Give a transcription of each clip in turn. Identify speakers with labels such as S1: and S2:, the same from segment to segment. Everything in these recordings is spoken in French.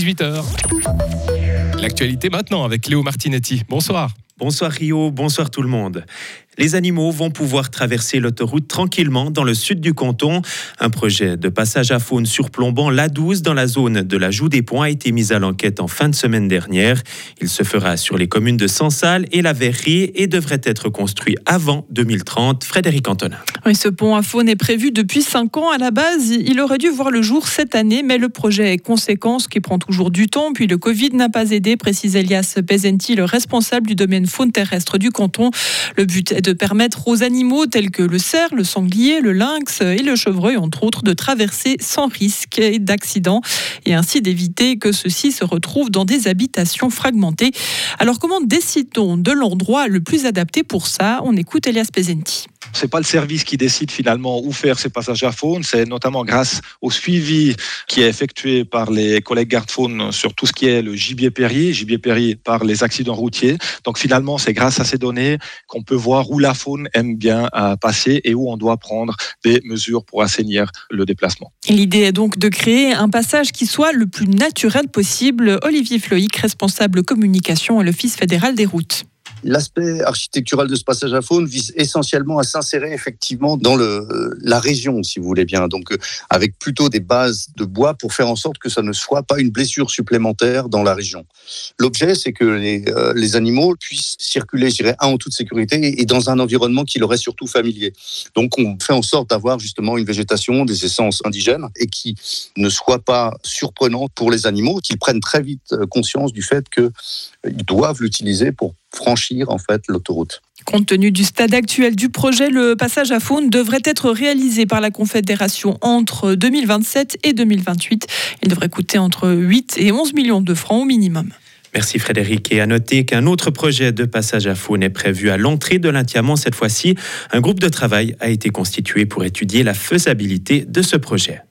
S1: 18h. L'actualité maintenant avec Léo Martinetti. Bonsoir.
S2: Bonsoir Rio, bonsoir tout le monde. Les animaux vont pouvoir traverser l'autoroute tranquillement dans le sud du canton. Un projet de passage à faune surplombant l'A12 dans la zone de la Joue des Ponts a été mis à l'enquête en fin de semaine dernière. Il se fera sur les communes de Sansal et la Verrerie et devrait être construit avant 2030. Frédéric Antonin.
S3: Oui, ce pont à faune est prévu depuis 5 ans. À la base, il aurait dû voir le jour cette année, mais le projet est conséquence qui prend toujours du temps. Puis le Covid n'a pas aidé, précise Elias Pezenti, le responsable du domaine faune terrestre du canton. Le but est de permettre aux animaux tels que le cerf, le sanglier, le lynx et le chevreuil, entre autres, de traverser sans risque d'accident et ainsi d'éviter que ceux-ci se retrouvent dans des habitations fragmentées. Alors comment décide-t-on de l'endroit le plus adapté pour ça? On écoute Elias Pezenti.
S4: C'est pas le service qui décide finalement où faire ces passages à faune, c'est notamment grâce au suivi qui est effectué par les collègues garde-faune sur tout ce qui est le gibier périer, gibier périer par les accidents routiers. Donc finalement, c'est grâce à ces données qu'on peut voir où la faune aime bien passer et où on doit prendre des mesures pour assainir le déplacement.
S3: L'idée est donc de créer un passage qui soit le plus naturel possible. Olivier Floïc, responsable communication à l'Office fédéral des routes.
S5: L'aspect architectural de ce passage à faune vise essentiellement à s'insérer effectivement dans le, la région, si vous voulez bien. Donc, euh, avec plutôt des bases de bois pour faire en sorte que ça ne soit pas une blessure supplémentaire dans la région. L'objet, c'est que les, euh, animaux puissent circuler, je dirais, en toute sécurité et dans un environnement qui leur est surtout familier. Donc, on fait en sorte d'avoir justement une végétation, des essences indigènes et qui ne soit pas surprenante pour les animaux, qu'ils prennent très vite euh, conscience du fait qu'ils doivent l'utiliser pour franchir en fait l'autoroute.
S3: Compte tenu du stade actuel du projet, le passage à faune devrait être réalisé par la Confédération entre 2027 et 2028. Il devrait coûter entre 8 et 11 millions de francs au minimum.
S2: Merci Frédéric. Et à noter qu'un autre projet de passage à faune est prévu à l'entrée de l'Intiamont cette fois-ci. Un groupe de travail a été constitué pour étudier la faisabilité de ce projet.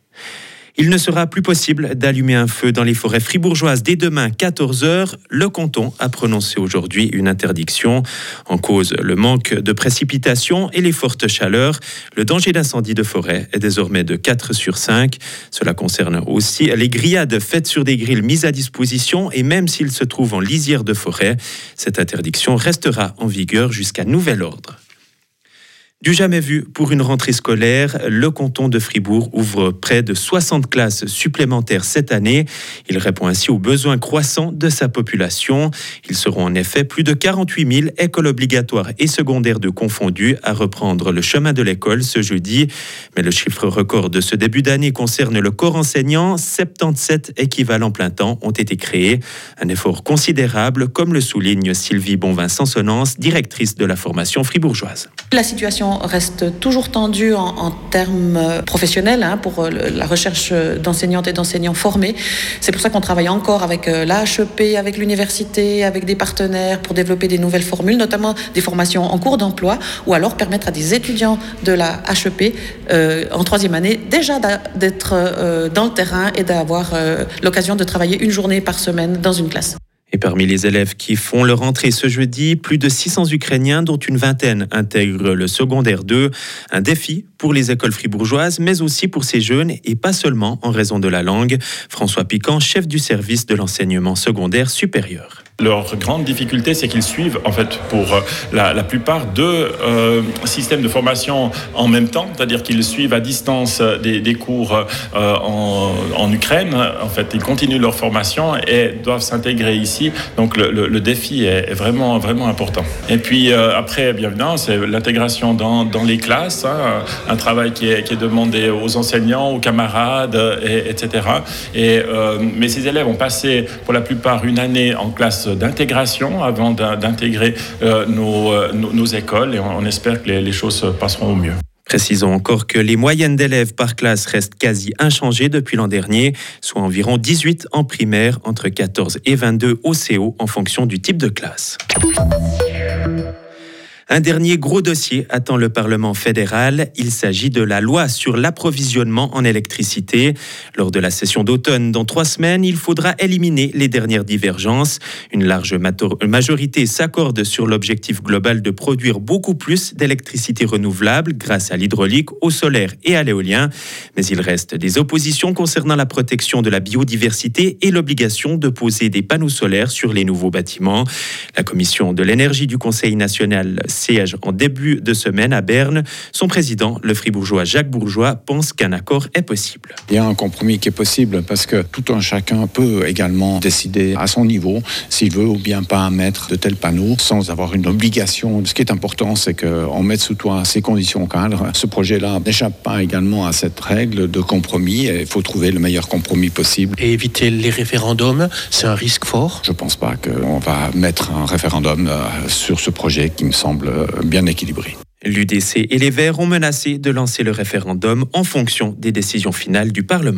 S2: Il ne sera plus possible d'allumer un feu dans les forêts fribourgeoises dès demain 14h. Le canton a prononcé aujourd'hui une interdiction. En cause, le manque de précipitations et les fortes chaleurs. Le danger d'incendie de forêt est désormais de 4 sur 5. Cela concerne aussi les grillades faites sur des grilles mises à disposition et même s'ils se trouvent en lisière de forêt, cette interdiction restera en vigueur jusqu'à nouvel ordre. Du jamais vu pour une rentrée scolaire, le canton de Fribourg ouvre près de 60 classes supplémentaires cette année. Il répond ainsi aux besoins croissants de sa population. Ils seront en effet plus de 48 000 écoles obligatoires et secondaires de confondus à reprendre le chemin de l'école ce jeudi. Mais le chiffre record de ce début d'année concerne le corps enseignant. 77 équivalents plein temps ont été créés. Un effort considérable, comme le souligne Sylvie Bonvin-Sansonance, directrice de la formation fribourgeoise.
S6: La situation reste toujours tendue en, termes euh, professionnels hein, pour euh, la recherche d'enseignantes et d'enseignants formés. C'est pour ça qu'on travaille encore avec euh, l'HEP, avec l'université, avec des partenaires pour développer des nouvelles formules, notamment des formations en cours d'emploi, ou alors permettre à des étudiants de la HEP en troisième année déjà d'être dans le terrain et d'avoir l'occasion de travailler une journée par semaine dans une classe.
S2: Parmi les élèves qui font leur entrée ce jeudi, plus de 600 Ukrainiens, dont une vingtaine intègrent le secondaire 2. Un défi pour les écoles fribourgeoises, mais aussi pour ces jeunes, et pas seulement en raison de la langue. François Piquant, chef du service de l'enseignement secondaire supérieur.
S7: Leur grande difficulté, c'est qu'ils suivent, en fait, pour euh, la, plupart, deux euh, systèmes de formation en même temps, c'est-à-dire qu'ils suivent à distance des, des cours euh, en, Ukraine. En fait, ils continuent leur formation et doivent s'intégrer ici. Donc, le, défi est vraiment, vraiment important. Et puis, euh, après, bien évidemment, c'est l'intégration dans, les classes, hein, un travail qui est, demandé aux enseignants, aux camarades, et, etc. Et, euh, mais ces élèves ont passé, pour la plupart, une année en classe d'intégration avant d'intégrer euh, euh, nos, écoles et on, espère que les, les choses passeront au mieux.
S2: Précisons encore que les moyennes d'élèves par classe restent quasi inchangées depuis l'an dernier, soit environ 18 en primaire, entre 14 et 22 au CO en fonction du type de classe. Un dernier gros dossier attend le Parlement fédéral. Il s'agit de la loi sur l'approvisionnement en électricité. Lors de la session d'automne, dans trois semaines, il faudra éliminer les dernières divergences. Une large majorité s'accorde sur l'objectif global de produire beaucoup plus d'électricité renouvelable grâce à l'hydraulique, au solaire et à l'éolien. Mais il reste des oppositions concernant la protection de la biodiversité et l'obligation de poser des panneaux solaires sur les nouveaux bâtiments. La commission de l'énergie du Conseil national siège en début de semaine à Berne. Son président, le fribourgeois Jacques Bourgeois, pense qu'un accord est possible.
S8: Il y a un compromis qui est possible parce que tout un chacun peut également décider à son niveau s'il veut ou bien pas mettre de tels panneaux sans avoir une obligation. Ce qui est important, c'est qu'on mette sous toi ces conditions cadres. Ce projet-là n'échappe pas également à cette règle de compromis et il faut trouver le meilleur compromis possible.
S9: Et éviter les référendums, c'est un risque fort?
S8: Je ne pense pas qu'on va mettre un référendum euh, sur ce projet qui me semble bien équilibré.
S2: L'UDC et les Verts ont menacé de lancer le référendum en fonction des décisions finales du Parlement.